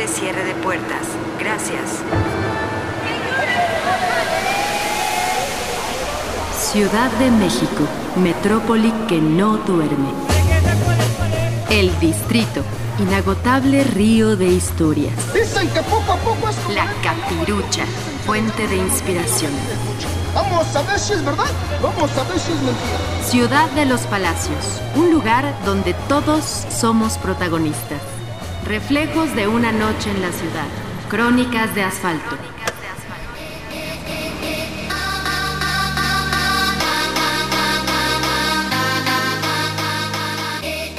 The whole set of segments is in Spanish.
de cierre de puertas. Gracias. Ciudad de México, metrópoli que no duerme. El distrito, inagotable río de historias. Dicen que poco a poco es. La capirucha, fuente de inspiración. Vamos a ver si es verdad, vamos a ver si es mentira. Ciudad de los Palacios, un lugar donde todos somos protagonistas. Reflejos de una noche en la ciudad. Crónicas de asfalto.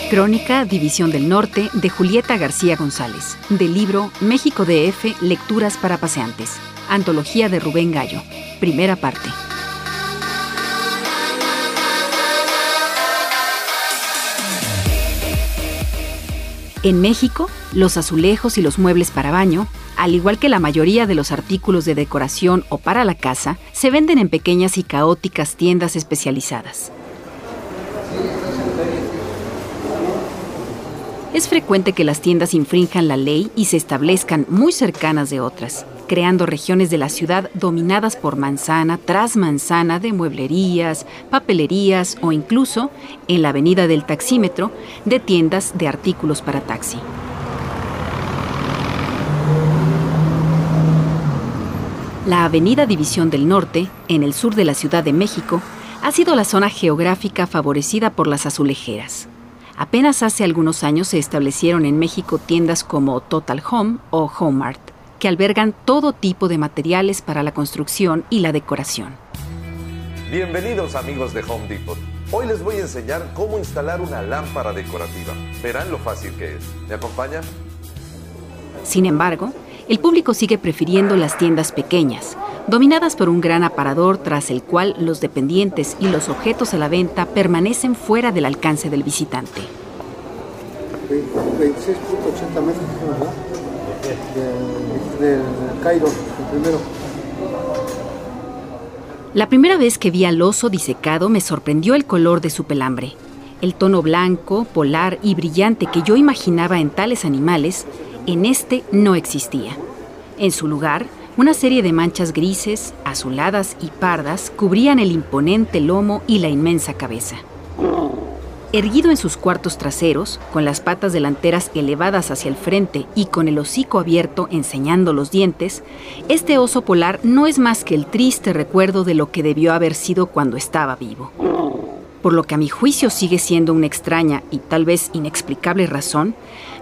Crónica División del Norte de Julieta García González, del libro México DF, Lecturas para Paseantes, Antología de Rubén Gallo, primera parte. En México, los azulejos y los muebles para baño, al igual que la mayoría de los artículos de decoración o para la casa, se venden en pequeñas y caóticas tiendas especializadas. Es frecuente que las tiendas infrinjan la ley y se establezcan muy cercanas de otras, creando regiones de la ciudad dominadas por manzana tras manzana de mueblerías, papelerías o incluso, en la avenida del taxímetro, de tiendas de artículos para taxi. La Avenida División del Norte, en el sur de la Ciudad de México, ha sido la zona geográfica favorecida por las azulejeras. Apenas hace algunos años se establecieron en México tiendas como Total Home o Homart, que albergan todo tipo de materiales para la construcción y la decoración. Bienvenidos amigos de Home Depot. Hoy les voy a enseñar cómo instalar una lámpara decorativa. Verán lo fácil que es. ¿Me acompaña? Sin embargo, el público sigue prefiriendo las tiendas pequeñas, dominadas por un gran aparador tras el cual los dependientes y los objetos a la venta permanecen fuera del alcance del visitante. 26.80 metros, ¿verdad? Del Cairo, el primero. La primera vez que vi al oso disecado me sorprendió el color de su pelambre. El tono blanco, polar y brillante que yo imaginaba en tales animales, en este no existía. En su lugar, una serie de manchas grises, azuladas y pardas cubrían el imponente lomo y la inmensa cabeza. Erguido en sus cuartos traseros, con las patas delanteras elevadas hacia el frente y con el hocico abierto enseñando los dientes, este oso polar no es más que el triste recuerdo de lo que debió haber sido cuando estaba vivo. Por lo que a mi juicio sigue siendo una extraña y tal vez inexplicable razón,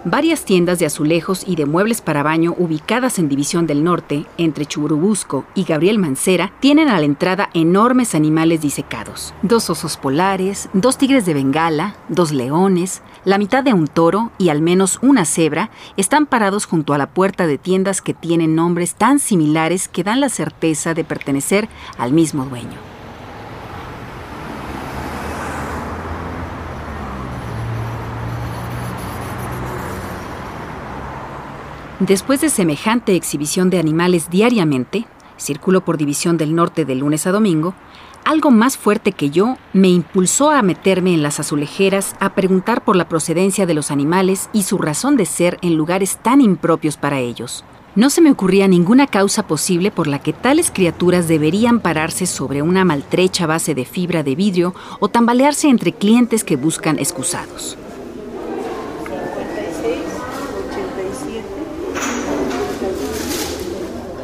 varias tiendas de azulejos y de muebles para baño ubicadas en División del Norte, entre Chuburubusco y Gabriel Mancera, tienen a la entrada enormes animales disecados. Dos osos polares, dos tigres de Bengala, dos leones, la mitad de un toro y al menos una cebra están parados junto a la puerta de tiendas que tienen nombres tan similares que dan la certeza de pertenecer al mismo dueño. Después de semejante exhibición de animales diariamente, circulo por División del Norte de lunes a domingo, algo más fuerte que yo me impulsó a meterme en las azulejeras a preguntar por la procedencia de los animales y su razón de ser en lugares tan impropios para ellos. No se me ocurría ninguna causa posible por la que tales criaturas deberían pararse sobre una maltrecha base de fibra de vidrio o tambalearse entre clientes que buscan excusados.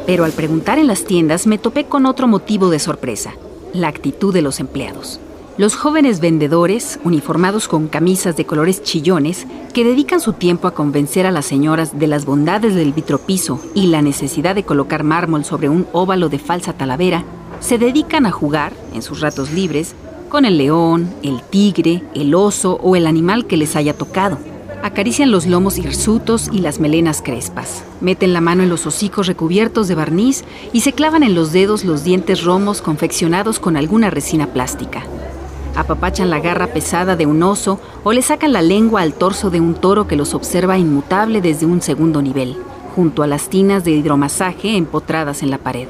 Pero al preguntar en las tiendas me topé con otro motivo de sorpresa, la actitud de los empleados. Los jóvenes vendedores, uniformados con camisas de colores chillones, que dedican su tiempo a convencer a las señoras de las bondades del vitropiso y la necesidad de colocar mármol sobre un óvalo de falsa talavera, se dedican a jugar, en sus ratos libres, con el león, el tigre, el oso o el animal que les haya tocado. Acarician los lomos hirsutos y las melenas crespas. Meten la mano en los hocicos recubiertos de barniz y se clavan en los dedos los dientes romos confeccionados con alguna resina plástica. Apapachan la garra pesada de un oso o le sacan la lengua al torso de un toro que los observa inmutable desde un segundo nivel, junto a las tinas de hidromasaje empotradas en la pared.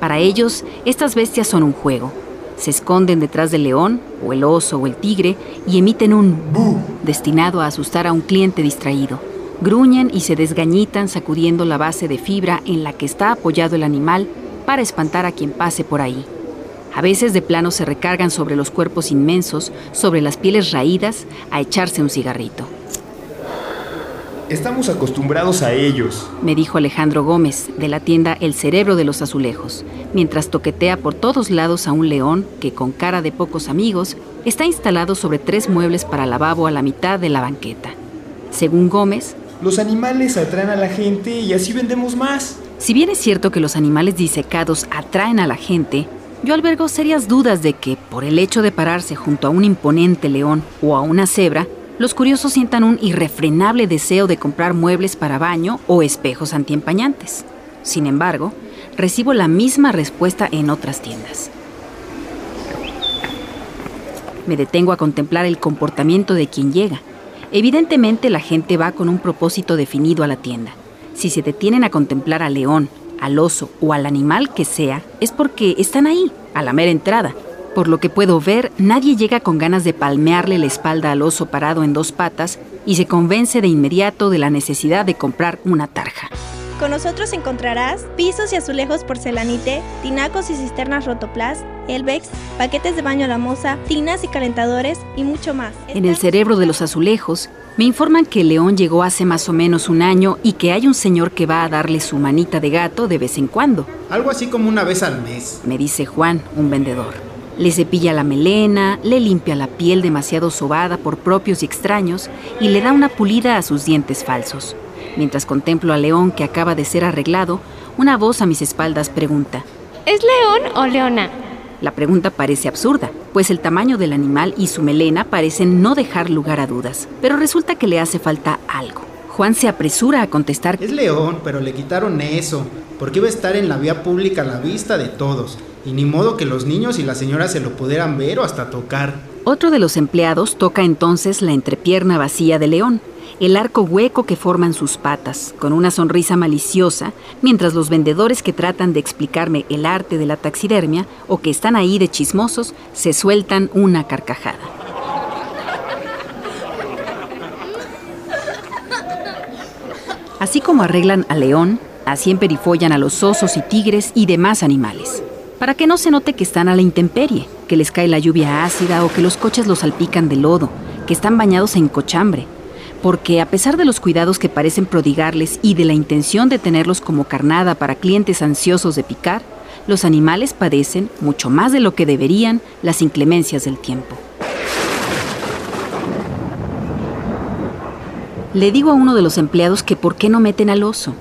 Para ellos, estas bestias son un juego, se esconden detrás del león, o el oso, o el tigre, y emiten un bu destinado a asustar a un cliente distraído, Gruñen y se desgañitan sacudiendo la base de fibra en la que está apoyado el animal para espantar a quien pase por ahí. A veces de plano se recargan sobre los cuerpos inmensos, sobre las pieles raídas, a echarse un cigarrito. Estamos acostumbrados a ellos, me dijo Alejandro Gómez, de la tienda El Cerebro de los Azulejos, mientras toquetea por todos lados a un león que, con cara de pocos amigos, está instalado sobre tres muebles para lavabo a la mitad de la banqueta. Según Gómez, los animales atraen a la gente y así vendemos más. Si bien es cierto que los animales disecados atraen a la gente, yo albergo serias dudas de que, por el hecho de pararse junto a un imponente león o a una cebra, los curiosos sientan un irrefrenable deseo de comprar muebles para baño o espejos antiempañantes. Sin embargo, recibo la misma respuesta en otras tiendas. Me detengo a contemplar el comportamiento de quien llega. Evidentemente la gente va con un propósito definido a la tienda. Si se detienen a contemplar al león, al oso o al animal que sea, es porque están ahí, a la mera entrada, por lo que puedo ver, nadie llega con ganas de palmearle la espalda al oso parado en dos patas y se convence de inmediato de la necesidad de comprar una tarja. Con nosotros encontrarás pisos y azulejos porcelanite, tinacos y cisternas rotoplas, Elbex, paquetes de baño a la moza, tinas y calentadores y mucho más. En el cerebro de los azulejos, me informan que el león llegó hace más o menos un año y que hay un señor que va a darle su manita de gato de vez en cuando. Algo así como una vez al mes. Me dice Juan, un vendedor. Le cepilla la melena, le limpia la piel demasiado sobada por propios y extraños y le da una pulida a sus dientes falsos. Mientras contemplo al león que acaba de ser arreglado, una voz a mis espaldas pregunta, ¿Es león o leona? La pregunta parece absurda, pues el tamaño del animal y su melena parecen no dejar lugar a dudas, pero resulta que le hace falta algo. Juan se apresura a contestar, Es león, pero le quitaron eso, porque iba a estar en la vía pública a la vista de todos. Y ni modo que los niños y las señoras se lo pudieran ver o hasta tocar. Otro de los empleados toca entonces la entrepierna vacía de León, el arco hueco que forman sus patas, con una sonrisa maliciosa, mientras los vendedores que tratan de explicarme el arte de la taxidermia o que están ahí de chismosos se sueltan una carcajada. Así como arreglan a León, así emperifollan a los osos y tigres y demás animales para que no se note que están a la intemperie, que les cae la lluvia ácida o que los coches los salpican de lodo, que están bañados en cochambre. Porque a pesar de los cuidados que parecen prodigarles y de la intención de tenerlos como carnada para clientes ansiosos de picar, los animales padecen, mucho más de lo que deberían, las inclemencias del tiempo. Le digo a uno de los empleados que por qué no meten al oso,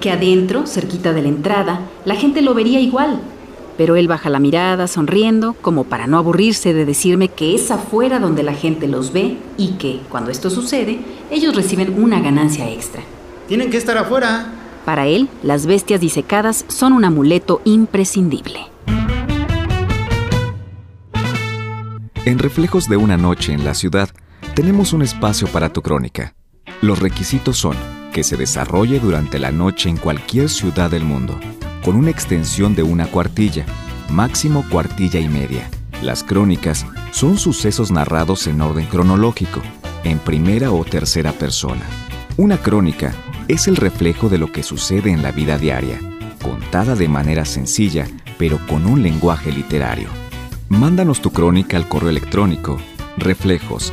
que adentro, cerquita de la entrada, la gente lo vería igual, pero él baja la mirada sonriendo como para no aburrirse de decirme que es afuera donde la gente los ve y que, cuando esto sucede, ellos reciben una ganancia extra. Tienen que estar afuera. Para él, las bestias disecadas son un amuleto imprescindible. En Reflejos de una noche en la ciudad, tenemos un espacio para tu crónica. Los requisitos son que se desarrolle durante la noche en cualquier ciudad del mundo con una extensión de una cuartilla, máximo cuartilla y media. Las crónicas son sucesos narrados en orden cronológico, en primera o tercera persona. Una crónica es el reflejo de lo que sucede en la vida diaria, contada de manera sencilla, pero con un lenguaje literario. Mándanos tu crónica al correo electrónico reflejos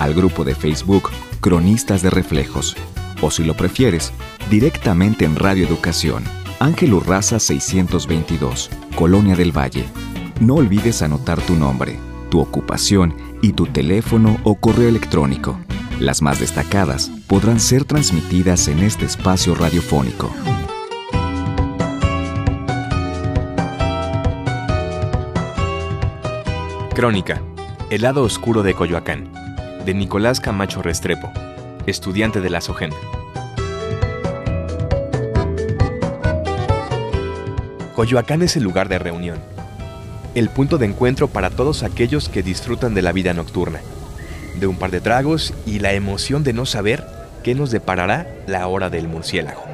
al grupo de Facebook Cronistas de Reflejos o si lo prefieres, directamente en Radio Educación, Ángel Urraza 622, Colonia del Valle. No olvides anotar tu nombre, tu ocupación y tu teléfono o correo electrónico. Las más destacadas podrán ser transmitidas en este espacio radiofónico. Crónica, El lado oscuro de Coyoacán, de Nicolás Camacho Restrepo estudiante de la SOGEN. Coyoacán es el lugar de reunión, el punto de encuentro para todos aquellos que disfrutan de la vida nocturna, de un par de tragos y la emoción de no saber qué nos deparará la hora del murciélago.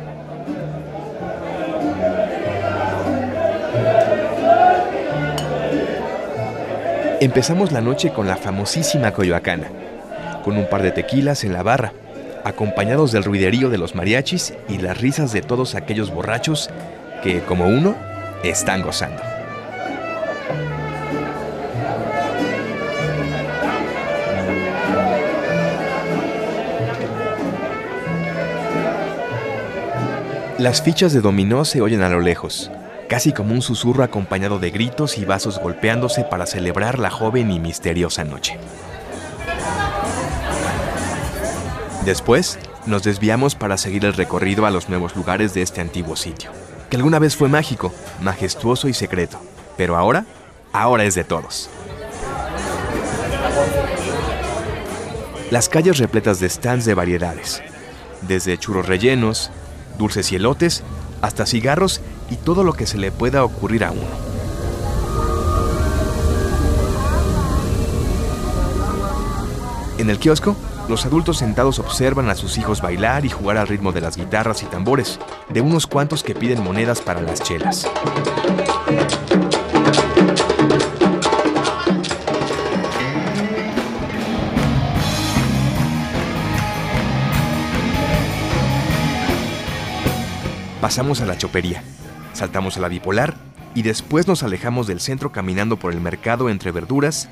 Empezamos la noche con la famosísima Coyoacana, con un par de tequilas en la barra, acompañados del ruiderío de los mariachis y las risas de todos aquellos borrachos que, como uno, están gozando. Las fichas de dominó se oyen a lo lejos, casi como un susurro acompañado de gritos y vasos golpeándose para celebrar la joven y misteriosa noche. Después, nos desviamos para seguir el recorrido a los nuevos lugares de este antiguo sitio, que alguna vez fue mágico, majestuoso y secreto, pero ahora, ahora es de todos. Las calles repletas de stands de variedades, desde churros rellenos, dulces y hasta cigarros y todo lo que se le pueda ocurrir a uno. En el kiosco, los adultos sentados observan a sus hijos bailar y jugar al ritmo de las guitarras y tambores, de unos cuantos que piden monedas para las chelas. Pasamos a la chopería, saltamos a la bipolar y después nos alejamos del centro caminando por el mercado entre verduras,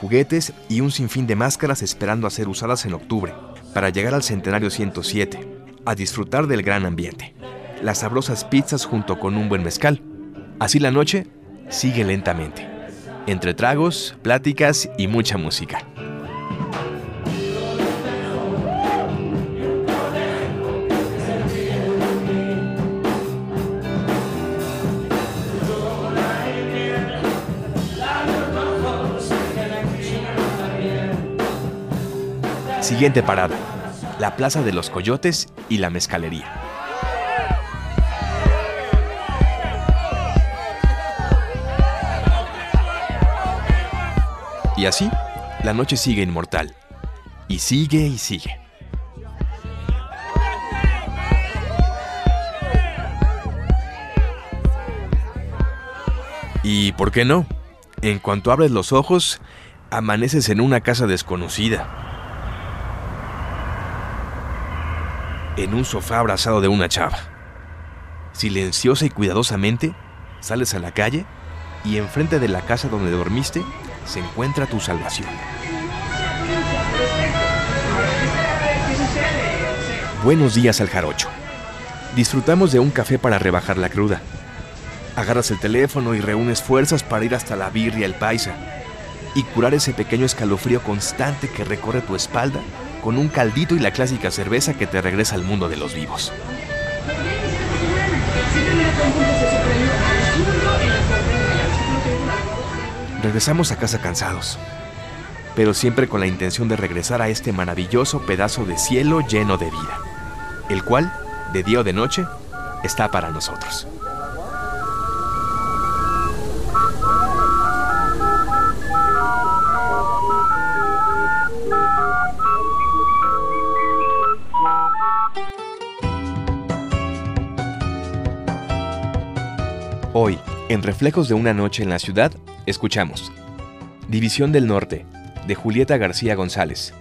juguetes y un sinfín de máscaras esperando a ser usadas en octubre, para llegar al centenario 107, a disfrutar del gran ambiente, las sabrosas pizzas junto con un buen mezcal. Así la noche sigue lentamente, entre tragos, pláticas y mucha música. Siguiente parada, la Plaza de los Coyotes y la Mezcalería. Y así, la noche sigue inmortal. Y sigue y sigue. Y, ¿por qué no? En cuanto abres los ojos, amaneces en una casa desconocida en un sofá abrazado de una chava. Silenciosa y cuidadosamente, sales a la calle y enfrente de la casa donde dormiste se encuentra tu salvación. Buenos días al jarocho. Disfrutamos de un café para rebajar la cruda. Agarras el teléfono y reúnes fuerzas para ir hasta la birria el paisa y curar ese pequeño escalofrío constante que recorre tu espalda con un caldito y la clásica cerveza que te regresa al mundo de los vivos. Regresamos a casa cansados, pero siempre con la intención de regresar a este maravilloso pedazo de cielo lleno de vida, el cual, de día o de noche, está para nosotros. Hoy, en Reflejos de una noche en la ciudad, escuchamos División del Norte, de Julieta García González.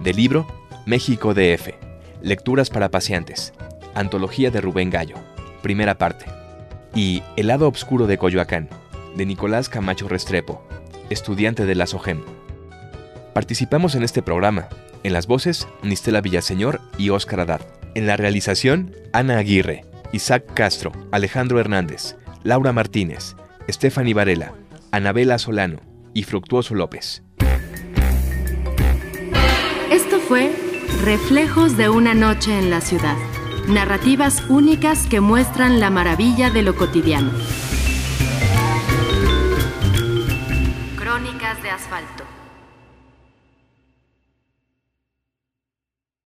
Del libro México DF. Lecturas para paseantes. Antología de Rubén Gallo. Primera parte. Y El lado oscuro de Coyoacán, de Nicolás Camacho Restrepo, estudiante de la SOGEM. Participamos en este programa. En las voces, Nistela Villaseñor y Óscar Adar. En la realización, Ana Aguirre, Isaac Castro, Alejandro Hernández, Laura Martínez, Stephanie Varela, Anabela Solano y Fructuoso López. Esto fue Reflejos de una noche en la ciudad. Narrativas únicas que muestran la maravilla de lo cotidiano. Crónicas de asfalto.